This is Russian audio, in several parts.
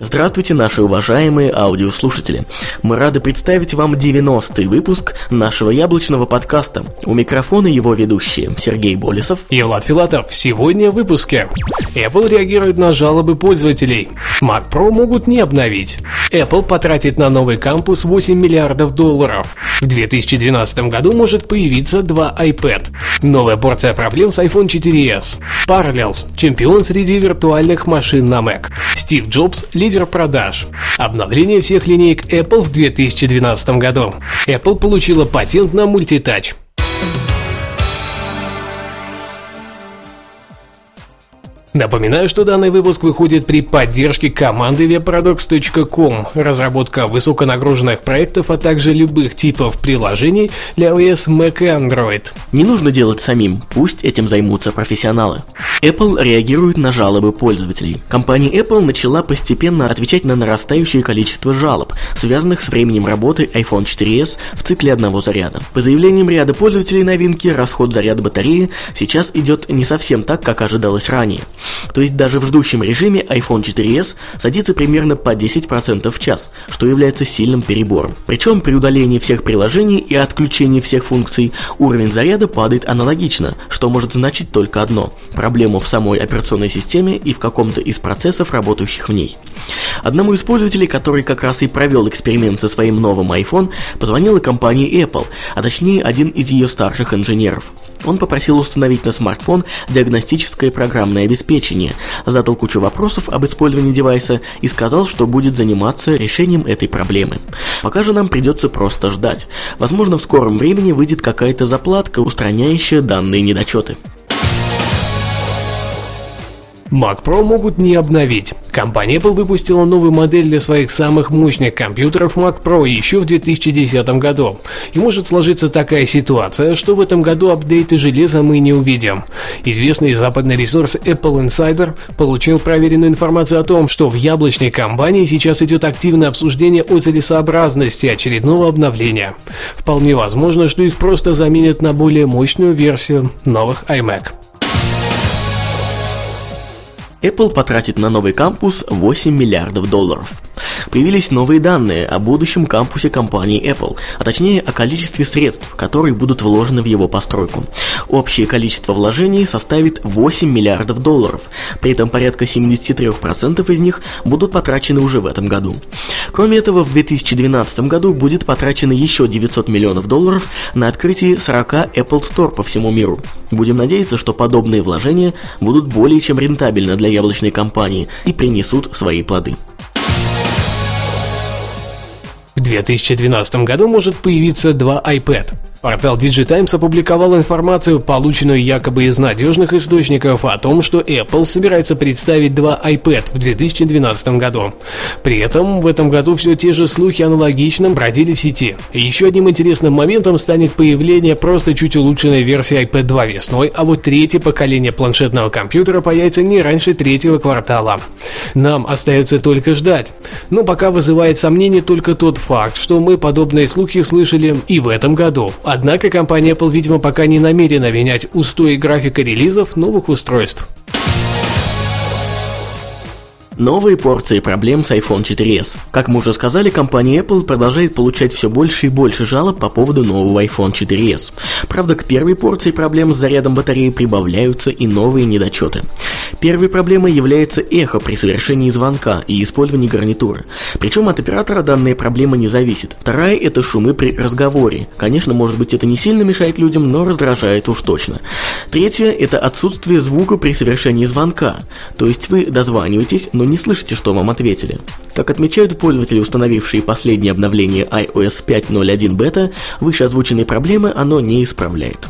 Здравствуйте, наши уважаемые аудиослушатели. Мы рады представить вам 90-й выпуск нашего яблочного подкаста. У микрофона его ведущие Сергей Болесов и Влад Филатов. Сегодня в выпуске. Apple реагирует на жалобы пользователей. Mac Pro могут не обновить. Apple потратит на новый кампус 8 миллиардов долларов. В 2012 году может появиться два iPad. Новая порция проблем с iPhone 4s. Parallels – чемпион среди виртуальных машин на Mac. Стив Джобс – лидер продаж. Обновление всех линеек Apple в 2012 году. Apple получила патент на мультитач. Напоминаю, что данный выпуск выходит при поддержке команды webproducts.com, разработка высоконагруженных проектов, а также любых типов приложений для iOS, Mac и Android. Не нужно делать самим, пусть этим займутся профессионалы. Apple реагирует на жалобы пользователей. Компания Apple начала постепенно отвечать на нарастающее количество жалоб, связанных с временем работы iPhone 4s в цикле одного заряда. По заявлениям ряда пользователей новинки, расход заряда батареи сейчас идет не совсем так, как ожидалось ранее. То есть даже в ждущем режиме iPhone 4s садится примерно по 10% в час, что является сильным перебором. Причем при удалении всех приложений и отключении всех функций уровень заряда падает аналогично, что может значить только одно – проблему в самой операционной системе и в каком-то из процессов, работающих в ней. Одному из пользователей, который как раз и провел эксперимент со своим новым iPhone, позвонила компания Apple, а точнее один из ее старших инженеров. Он попросил установить на смартфон диагностическое программное обеспечение, задал кучу вопросов об использовании девайса и сказал, что будет заниматься решением этой проблемы. Пока же нам придется просто ждать. Возможно, в скором времени выйдет какая-то заплатка, устраняющая данные недочеты. Mac Pro могут не обновить. Компания Apple выпустила новую модель для своих самых мощных компьютеров Mac Pro еще в 2010 году. И может сложиться такая ситуация, что в этом году апдейты железа мы не увидим. Известный западный ресурс Apple Insider получил проверенную информацию о том, что в яблочной компании сейчас идет активное обсуждение о целесообразности очередного обновления. Вполне возможно, что их просто заменят на более мощную версию новых iMac. Apple потратит на новый кампус 8 миллиардов долларов. Появились новые данные о будущем кампусе компании Apple, а точнее о количестве средств, которые будут вложены в его постройку. Общее количество вложений составит 8 миллиардов долларов, при этом порядка 73% из них будут потрачены уже в этом году. Кроме этого, в 2012 году будет потрачено еще 900 миллионов долларов на открытие 40 Apple Store по всему миру. Будем надеяться, что подобные вложения будут более чем рентабельны для яблочной компании и принесут свои плоды. В 2012 году может появиться два iPad. Портал DigiTimes опубликовал информацию, полученную якобы из надежных источников, о том, что Apple собирается представить два iPad в 2012 году. При этом в этом году все те же слухи аналогичным бродили в сети. еще одним интересным моментом станет появление просто чуть улучшенной версии iPad 2 весной, а вот третье поколение планшетного компьютера появится не раньше третьего квартала. Нам остается только ждать. Но пока вызывает сомнение только тот факт, что мы подобные слухи слышали и в этом году. Однако компания Apple, видимо, пока не намерена менять устои графика релизов новых устройств. Новые порции проблем с iPhone 4s. Как мы уже сказали, компания Apple продолжает получать все больше и больше жалоб по поводу нового iPhone 4s. Правда, к первой порции проблем с зарядом батареи прибавляются и новые недочеты. Первой проблемой является эхо при совершении звонка и использовании гарнитуры. Причем от оператора данная проблема не зависит. Вторая – это шумы при разговоре. Конечно, может быть это не сильно мешает людям, но раздражает уж точно. Третье – это отсутствие звука при совершении звонка. То есть вы дозваниваетесь, но не слышите, что вам ответили. Как отмечают пользователи, установившие последнее обновление iOS 5.0.1 бета, выше озвученные проблемы оно не исправляет.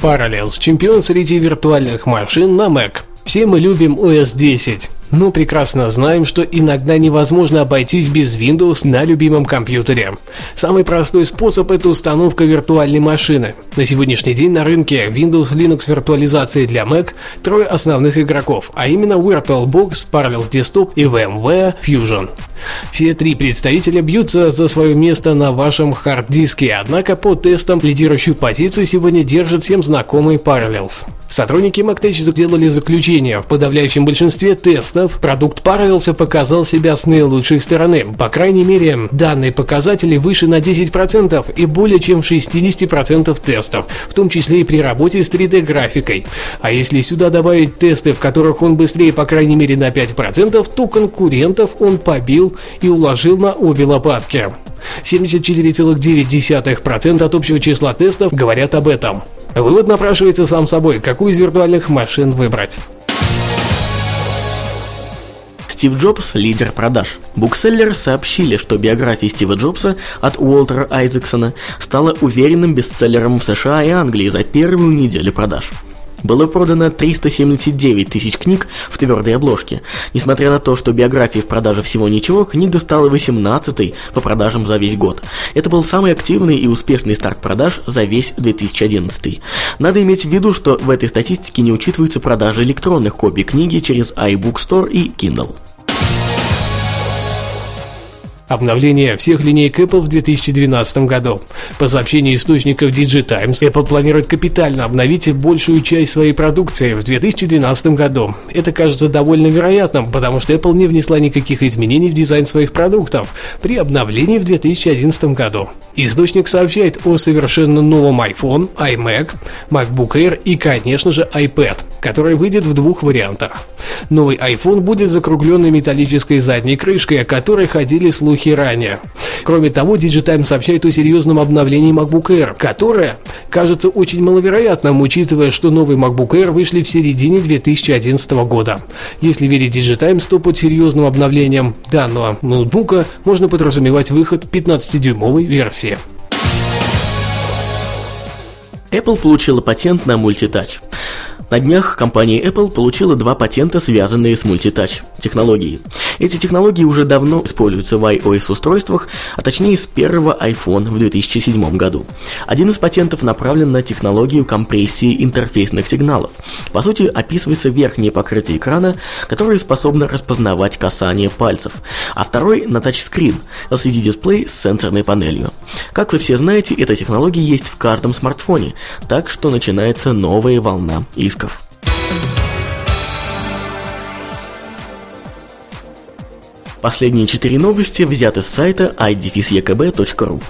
Parallels – чемпион среди виртуальных машин на Mac. Все мы любим OS 10. Но прекрасно знаем, что иногда невозможно обойтись без Windows на любимом компьютере. Самый простой способ – это установка виртуальной машины. На сегодняшний день на рынке Windows Linux виртуализации для Mac трое основных игроков, а именно VirtualBox, Parallels Desktop и VMware Fusion. Все три представителя бьются за свое место на вашем хард-диске, однако по тестам лидирующую позицию сегодня держит всем знакомый Parallels. Сотрудники MacTech сделали заключение. В подавляющем большинстве тестов продукт Parallels показал себя с наилучшей стороны. По крайней мере, данные показатели выше на 10% и более чем в 60% тестов, в том числе и при работе с 3D-графикой. А если сюда добавить тесты, в которых он быстрее по крайней мере на 5%, то конкурентов он побил и уложил на обе лопатки. 74,9% от общего числа тестов говорят об этом. Вывод напрашивается сам собой, какую из виртуальных машин выбрать. Стив Джобс – лидер продаж. Букселлеры сообщили, что биография Стива Джобса от Уолтера Айзексона стала уверенным бестселлером в США и Англии за первую неделю продаж. Было продано 379 тысяч книг в твердой обложке. Несмотря на то, что биографии в продаже всего ничего, книга стала 18-й по продажам за весь год. Это был самый активный и успешный старт продаж за весь 2011. Надо иметь в виду, что в этой статистике не учитываются продажи электронных копий книги через iBook Store и Kindle. Обновление всех линеек Apple в 2012 году. По сообщению источников DigiTimes, Apple планирует капитально обновить большую часть своей продукции в 2012 году. Это кажется довольно вероятным, потому что Apple не внесла никаких изменений в дизайн своих продуктов при обновлении в 2011 году. Источник сообщает о совершенно новом iPhone, iMac, MacBook Air и, конечно же, iPad, который выйдет в двух вариантах. Новый iPhone будет закругленной металлической задней крышкой, о которой ходили слухи ранее. Кроме того, Digitime сообщает о серьезном обновлении MacBook Air, которое кажется очень маловероятным, учитывая, что новый MacBook Air вышли в середине 2011 года. Если верить Digitimes, то под серьезным обновлением данного ноутбука можно подразумевать выход 15-дюймовой версии. Apple получила патент на мультитач. На днях компания Apple получила два патента, связанные с мультитач технологией. Эти технологии уже давно используются в iOS-устройствах, а точнее с первого iPhone в 2007 году. Один из патентов направлен на технологию компрессии интерфейсных сигналов. По сути, описывается верхнее покрытие экрана, которое способно распознавать касание пальцев, а второй на тачскрин, LCD-дисплей с сенсорной панелью. Как вы все знаете, эта технология есть в каждом смартфоне, так что начинается новая волна исков. Последние четыре новости взяты с сайта idefisekb.ru.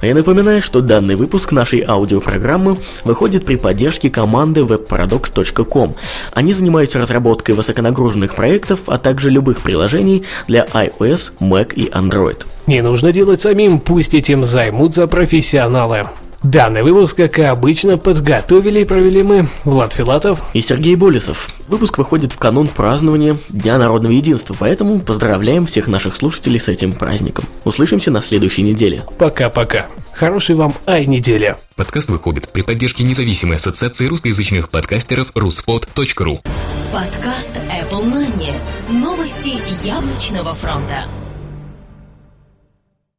А я напоминаю, что данный выпуск нашей аудиопрограммы выходит при поддержке команды webparadox.com. Они занимаются разработкой высоконагруженных проектов, а также любых приложений для iOS, Mac и Android. Не нужно делать самим, пусть этим займутся профессионалы. Данный выпуск, как и обычно, подготовили и провели мы, Влад Филатов и Сергей Болесов. Выпуск выходит в канун празднования Дня Народного Единства, поэтому поздравляем всех наших слушателей с этим праздником. Услышимся на следующей неделе. Пока-пока. Хорошей вам ай-неделя. Подкаст выходит при поддержке независимой ассоциации русскоязычных подкастеров ruspod.ru Подкаст Apple Money. Новости яблочного фронта.